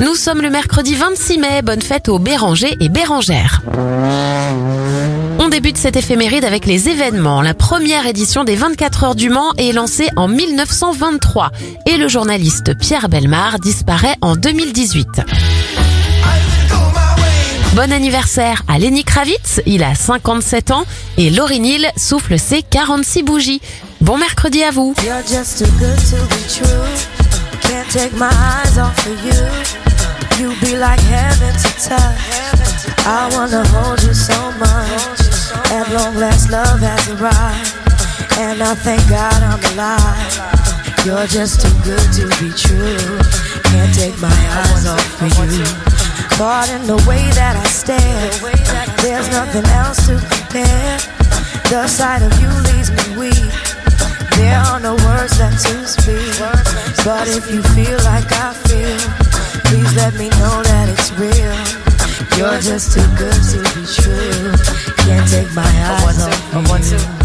Nous sommes le mercredi 26 mai, bonne fête aux Bérangers et Bérangères. On débute cette éphéméride avec les événements. La première édition des 24 heures du Mans est lancée en 1923 et le journaliste Pierre Belmar disparaît en 2018. Bon anniversaire à Lenny Kravitz, il a 57 ans et Laurie Neal souffle ses 46 bougies. Bon mercredi à vous. You're just too good to be true. Can't take my eyes off of you. Like heaven to touch. I wanna hold you so much. At long last, love has arrived. And I thank God I'm alive. You're just too good to be true. Can't take my eyes off of you. Caught in the way that I stare. There's nothing else to compare. The sight of you leaves me weak. There are no words left to speak. But if you feel like I feel, please let me know. You're just too good to be true. Can't take my eyes off you.